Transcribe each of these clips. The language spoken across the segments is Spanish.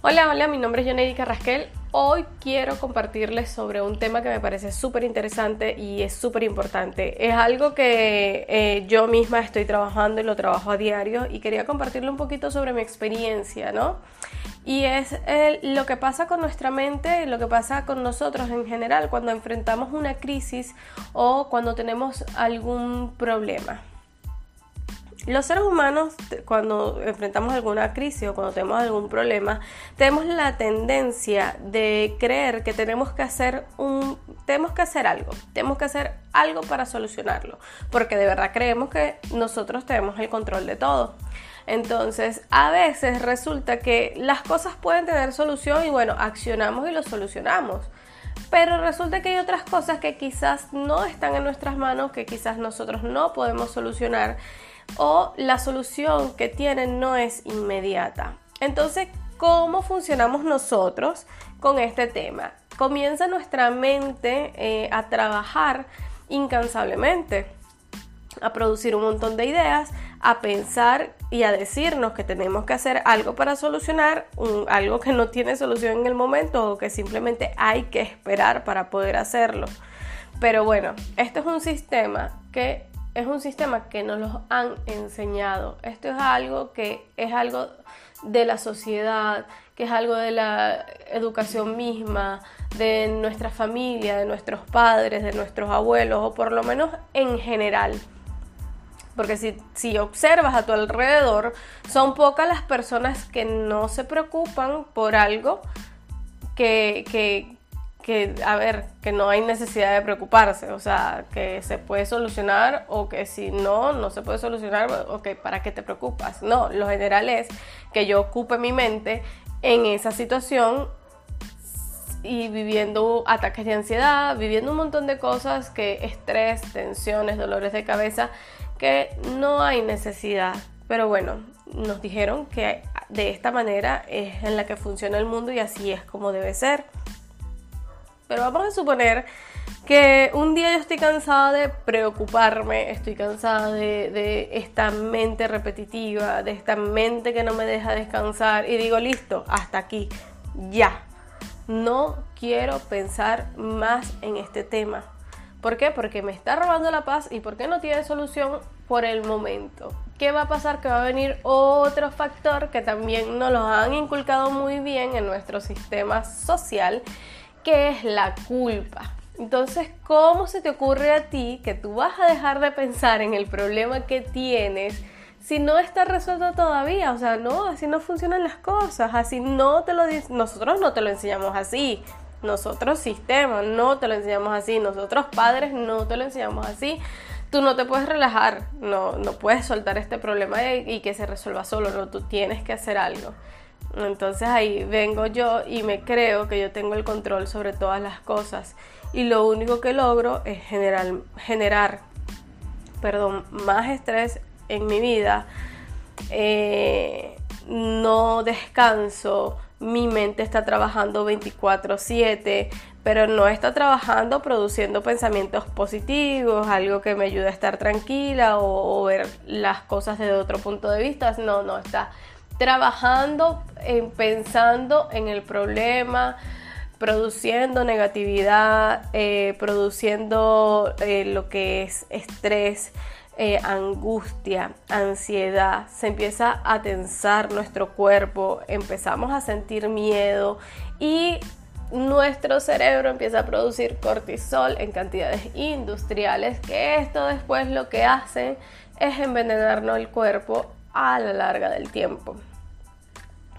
Hola, hola, mi nombre es Yoneidi Carrasquel. Hoy quiero compartirles sobre un tema que me parece súper interesante y es súper importante. Es algo que eh, yo misma estoy trabajando y lo trabajo a diario y quería compartirle un poquito sobre mi experiencia, ¿no? Y es lo que pasa con nuestra mente, lo que pasa con nosotros en general cuando enfrentamos una crisis o cuando tenemos algún problema. Los seres humanos, cuando enfrentamos alguna crisis o cuando tenemos algún problema, tenemos la tendencia de creer que tenemos que hacer un, tenemos que hacer algo, tenemos que hacer algo para solucionarlo, porque de verdad creemos que nosotros tenemos el control de todo. Entonces, a veces resulta que las cosas pueden tener solución y bueno, accionamos y lo solucionamos. Pero resulta que hay otras cosas que quizás no están en nuestras manos, que quizás nosotros no podemos solucionar o la solución que tienen no es inmediata. Entonces, ¿cómo funcionamos nosotros con este tema? Comienza nuestra mente eh, a trabajar incansablemente, a producir un montón de ideas, a pensar y a decirnos que tenemos que hacer algo para solucionar algo que no tiene solución en el momento o que simplemente hay que esperar para poder hacerlo. Pero bueno, este es un sistema que es un sistema que nos lo han enseñado. Esto es algo que es algo de la sociedad, que es algo de la educación misma, de nuestra familia, de nuestros padres, de nuestros abuelos, o por lo menos en general. Porque si, si observas a tu alrededor, son pocas las personas que no se preocupan por algo que, que, que, a ver, que no hay necesidad de preocuparse, o sea, que se puede solucionar o que si no, no se puede solucionar, ok, ¿para qué te preocupas? No, lo general es que yo ocupe mi mente en esa situación y viviendo ataques de ansiedad, viviendo un montón de cosas que estrés, tensiones, dolores de cabeza, que no hay necesidad. Pero bueno, nos dijeron que de esta manera es en la que funciona el mundo y así es como debe ser. Pero vamos a suponer que un día yo estoy cansada de preocuparme, estoy cansada de, esta mente repetitiva, de esta mente que no me deja descansar y digo, listo, hasta aquí, ya. No quiero pensar más en este tema. ¿Por qué? Porque me está robando la paz y porque no tiene solución por el momento. ¿Qué va a pasar? Que va a venir otro factor que también nos lo han inculcado muy bien en nuestro sistema social ¿Qué es la culpa? Entonces, ¿cómo se te ocurre a ti que tú vas a dejar de pensar en el problema que tienes si no está resuelto todavía? O sea, no, así no funcionan las cosas, así no te lo nosotros no te lo enseñamos así. Nosotros sistema no te lo enseñamos así, nosotros padres no te lo enseñamos así. Tú no te puedes relajar, no, no puedes soltar este problema y que se resuelva solo, no, tú tienes que hacer algo. Entonces ahí vengo yo y me creo que yo tengo el control sobre todas las cosas y lo único que logro es generar, generar perdón, más estrés en mi vida. Eh, no descanso, mi mente está trabajando 24/7, pero no está trabajando produciendo pensamientos positivos, algo que me ayude a estar tranquila o, o ver las cosas desde otro punto de vista. No, no, está trabajando en pensando en el problema, produciendo negatividad, eh, produciendo eh, lo que es estrés, eh, angustia, ansiedad, se empieza a tensar nuestro cuerpo, empezamos a sentir miedo y nuestro cerebro empieza a producir cortisol en cantidades industriales, que esto después lo que hace es envenenarnos el cuerpo a la larga del tiempo.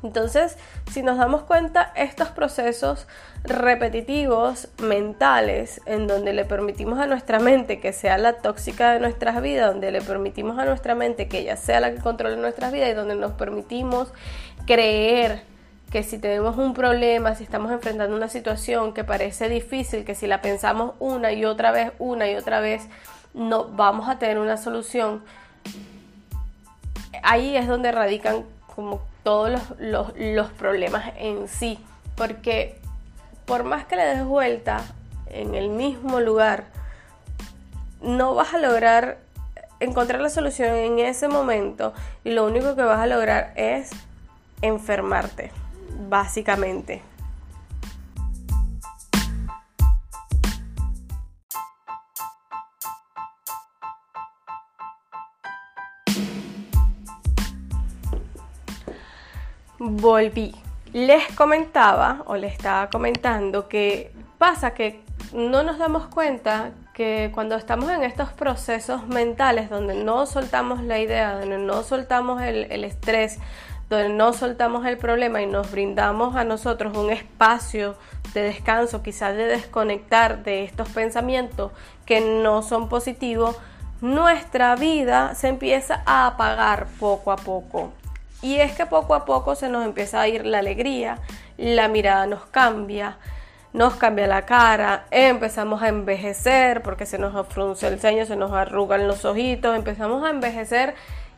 Entonces, si nos damos cuenta, estos procesos repetitivos mentales, en donde le permitimos a nuestra mente que sea la tóxica de nuestras vidas, donde le permitimos a nuestra mente que ella sea la que controle nuestras vidas y donde nos permitimos creer que si tenemos un problema, si estamos enfrentando una situación que parece difícil, que si la pensamos una y otra vez, una y otra vez, no vamos a tener una solución. Ahí es donde radican como todos los, problemas en sí. Porque por más que le des vuelta en el mismo lugar, no vas a lograr encontrar la solución en ese momento y lo único que vas a lograr es enfermarte. básicamente. Volví. Les comentaba o les estaba comentando que pasa que no nos damos cuenta que cuando estamos en estos procesos mentales donde no soltamos la idea, donde no soltamos el, el estrés, donde no soltamos el problema y nos brindamos a nosotros un espacio de descanso, quizás de desconectar de estos pensamientos que no son positivos, nuestra vida se empieza a apagar poco a poco. Y es que poco a poco se nos empieza a ir la alegría, la mirada nos cambia, nos cambia la cara, empezamos a envejecer porque se nos frunce el ceño, se nos arrugan los ojitos, empezamos a envejecer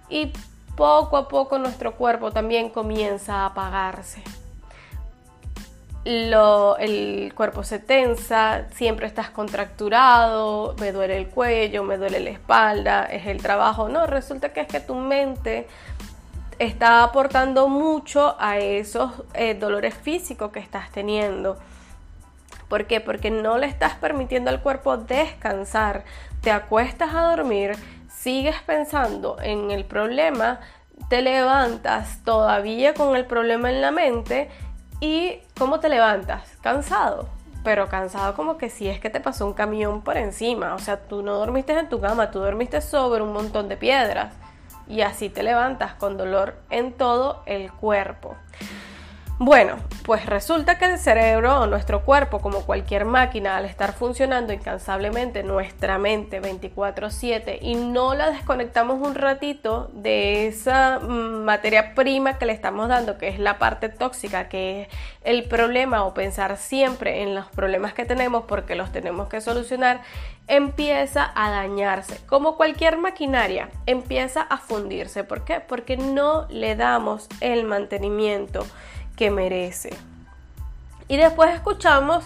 y poco a poco nuestro cuerpo también comienza a apagarse. el cuerpo se tensa, siempre estás contracturado, me duele el cuello, me duele la espalda, es el trabajo. No, resulta que es que tu mente está aportando mucho a esos eh, dolores físicos que estás teniendo. ¿Por qué? Porque no le estás permitiendo al cuerpo descansar. Te acuestas a dormir, sigues pensando en el problema, te levantas todavía con el problema en la mente y ¿cómo te levantas? Cansado. Pero cansado como que si es que te pasó un camión por encima. O sea, tú no dormiste en tu cama, tú dormiste sobre un montón de piedras y así te levantas con dolor en todo el cuerpo. Bueno, pues resulta que el cerebro o nuestro cuerpo, como cualquier máquina, al estar funcionando incansablemente nuestra mente 24/7 y no la desconectamos un ratito de esa mm, materia prima que le estamos dando, que es la parte tóxica, que es el problema o pensar siempre en los problemas que tenemos porque los tenemos que solucionar, empieza a dañarse. Como cualquier maquinaria, empieza a fundirse. ¿Por qué? Porque no le damos el mantenimiento que merece. Y después escuchamos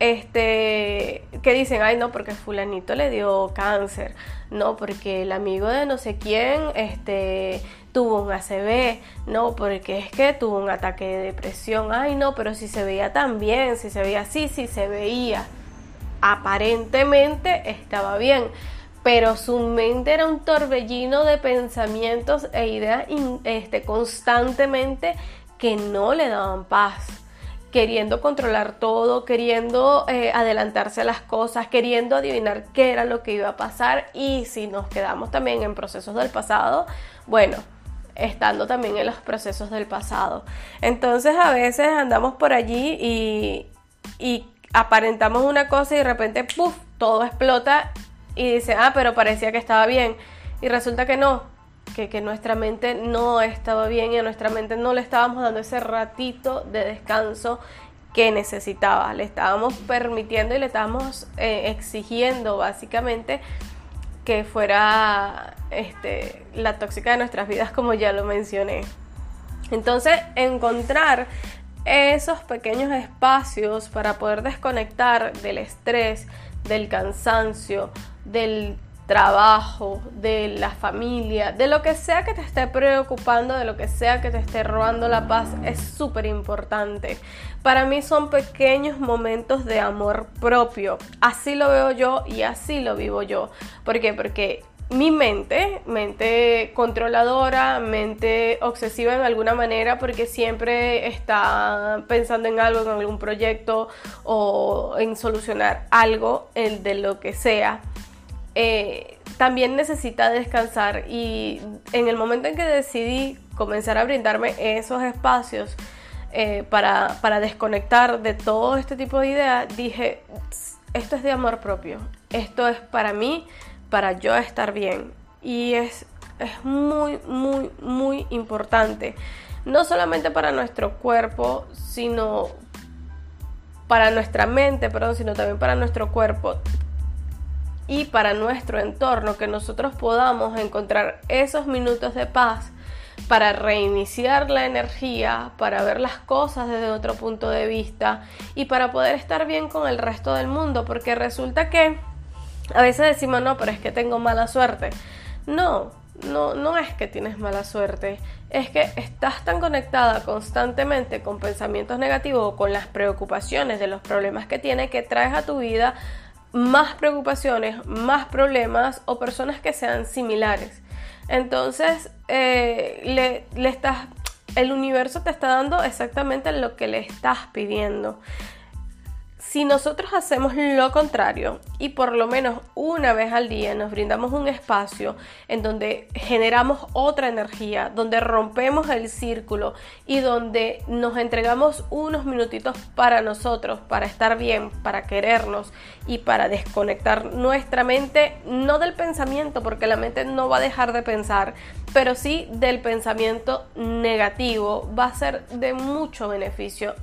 este que dicen, ay no, porque fulanito le dio cáncer, no, porque el amigo de no sé quién este tuvo un ACV, no, porque es que tuvo un ataque de depresión, ay no, pero si se veía tan bien, si se veía así, si se veía aparentemente estaba bien, pero su mente era un torbellino de pensamientos e ideas este, constantemente que no le daban paz, queriendo controlar todo, queriendo eh, adelantarse a las cosas, queriendo adivinar qué era lo que iba a pasar y si nos quedamos también en procesos del pasado, bueno, estando también en los procesos del pasado. Entonces a veces andamos por allí y, y aparentamos una cosa y de repente, ¡puf!, todo explota y dice, ah, pero parecía que estaba bien. Y resulta que no, que, nuestra mente no estaba bien y a nuestra mente no le estábamos dando ese ratito de descanso que necesitaba. Le estábamos permitiendo y le estábamos eh, exigiendo básicamente que fuera este, la tóxica de nuestras vidas, como ya lo mencioné. Entonces, encontrar esos pequeños espacios para poder desconectar del estrés, del cansancio, del trabajo, de la familia, de lo que sea que te esté preocupando, de lo que sea que te esté robando la paz, es súper importante. Para mí son pequeños momentos de amor propio. Así lo veo yo y así lo vivo yo. ¿Por qué? Porque mi mente, mente controladora, mente obsesiva en alguna manera, porque siempre está pensando en algo, en algún proyecto o en solucionar algo de lo que sea eh, también necesita descansar y en el momento en que decidí comenzar a brindarme esos espacios eh, para, para desconectar de todo este tipo de ideas, dije, esto es de amor propio, esto es para mí, para yo estar bien y es, es muy, muy, muy importante, no solamente para nuestro cuerpo, sino para nuestra mente, perdón, sino también para nuestro cuerpo y para nuestro entorno, que nosotros podamos encontrar esos minutos de paz para reiniciar la energía, para ver las cosas desde otro punto de vista y para poder estar bien con el resto del mundo, porque resulta que a veces decimos, no, pero es que tengo mala suerte. No, no, no es que tienes mala suerte, es que estás tan conectada constantemente con pensamientos negativos o con las preocupaciones de los problemas que tienes que traes a tu vida más preocupaciones, más problemas o personas que sean similares. Entonces, eh, le, le estás, el universo te está dando exactamente lo que le estás pidiendo. Si nosotros hacemos lo contrario y por lo menos una vez al día nos brindamos un espacio en donde generamos otra energía, donde rompemos el círculo y donde nos entregamos unos minutitos para nosotros, para estar bien, para querernos y para desconectar nuestra mente, no del pensamiento, porque la mente no va a dejar de pensar, pero sí del pensamiento negativo, va a ser de mucho beneficio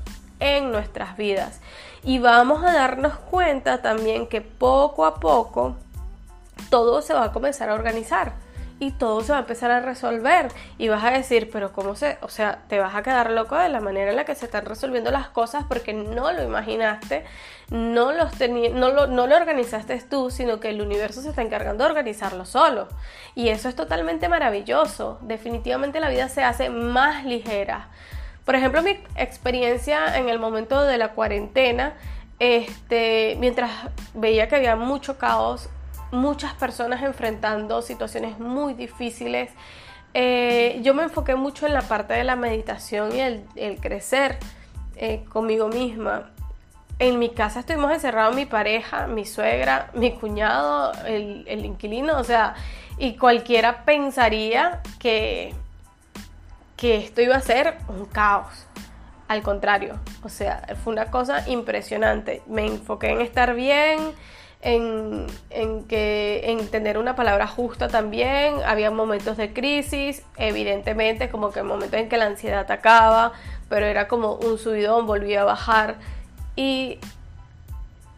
en nuestras vidas. Y vamos a darnos cuenta también que poco a poco todo se va a comenzar a organizar y todo se va a empezar a resolver y vas a decir, pero ¿cómo se? O sea, te vas a quedar loco de la manera en la que se están resolviendo las cosas porque no lo imaginaste, no, los no, lo, no lo organizaste tú, sino que el universo se está encargando de organizarlo solo. Y eso es totalmente maravilloso. Definitivamente la vida se hace más ligera. Por ejemplo, mi experiencia en el momento de la cuarentena, este, mientras veía que había mucho caos, muchas personas enfrentando situaciones muy difíciles, eh, yo me enfoqué mucho en la parte de la meditación y el, crecer eh, conmigo misma. En mi casa estuvimos encerrados mi pareja, mi suegra, mi cuñado, el, el inquilino, o sea, y cualquiera pensaría que que esto iba a ser un caos. Al contrario, o sea, fue una cosa impresionante. Me enfoqué en estar bien, en, que, en tener una palabra justa también. Había momentos de crisis, evidentemente, como que momentos en que la ansiedad atacaba, pero era como un subidón, volvía a bajar. Y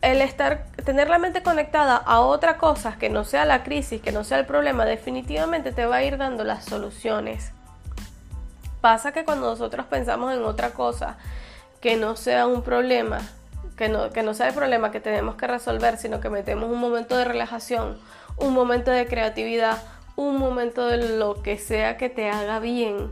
el estar, tener la mente conectada a otra cosa que no sea la crisis, que no sea el problema, definitivamente te va a ir dando las soluciones. Pasa que cuando nosotros pensamos en otra cosa que no sea un problema, que no, que no sea el problema que tenemos que resolver, sino que metemos un momento de relajación, un momento de creatividad, un momento de lo que sea que te haga bien,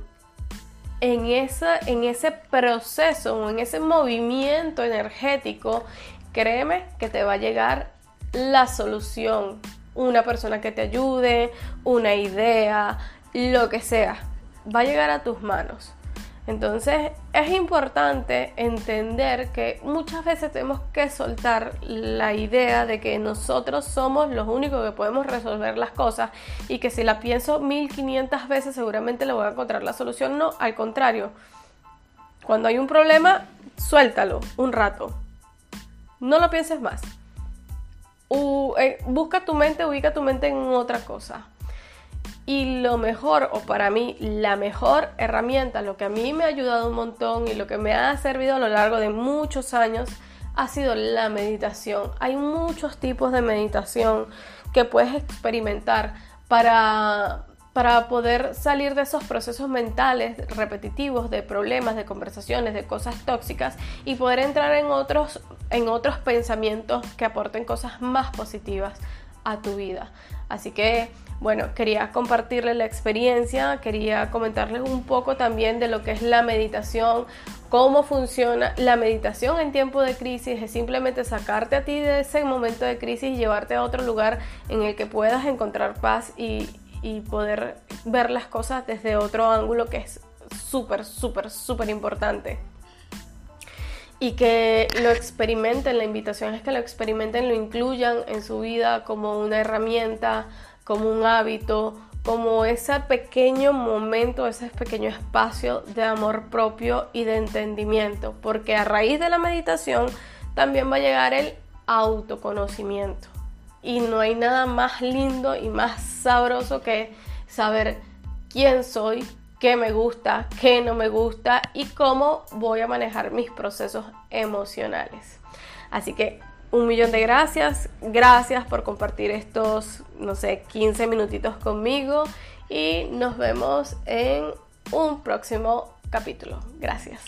en, esa, en ese proceso o en ese movimiento energético, créeme que te va a llegar la solución. Una persona que te ayude, una idea, lo que sea va a llegar a tus manos. Entonces es importante entender que muchas veces tenemos que soltar la idea de que nosotros somos los únicos que podemos resolver las cosas y que si la pienso 1500 veces seguramente le voy a encontrar la solución. No, al contrario. Cuando hay un problema, suéltalo un rato. No lo pienses más. Eh, busca tu mente, ubica tu mente en otra cosa. Y lo mejor, o para mí, la mejor herramienta, lo que a mí me ha ayudado un montón y lo que me ha servido a lo largo de muchos años, ha sido la meditación. Hay muchos tipos de meditación que puedes experimentar para, para poder salir de esos procesos mentales repetitivos de problemas, de conversaciones, de cosas tóxicas y poder entrar en otros, en otros pensamientos que aporten cosas más positivas a tu vida. Así que bueno, quería compartirles la experiencia, quería comentarles un poco también de lo que es la meditación, cómo funciona la meditación en tiempo de crisis, es simplemente sacarte a ti de ese momento de crisis y llevarte a otro lugar en el que puedas encontrar paz y, y poder ver las cosas desde otro ángulo que es súper, súper, súper importante y que lo experimenten. La invitación es que lo experimenten, lo incluyan en su vida como una herramienta, como un hábito, como ese pequeño momento, ese pequeño espacio de amor propio y de entendimiento, porque a raíz de la meditación también va a llegar el autoconocimiento. Y no hay nada más lindo y más sabroso que saber quién soy, qué me gusta, qué no me gusta y cómo voy a manejar mis procesos emocionales. Así que un millón de gracias. Gracias por compartir estos, no sé, 15 minutitos conmigo y nos vemos en un próximo capítulo. Gracias.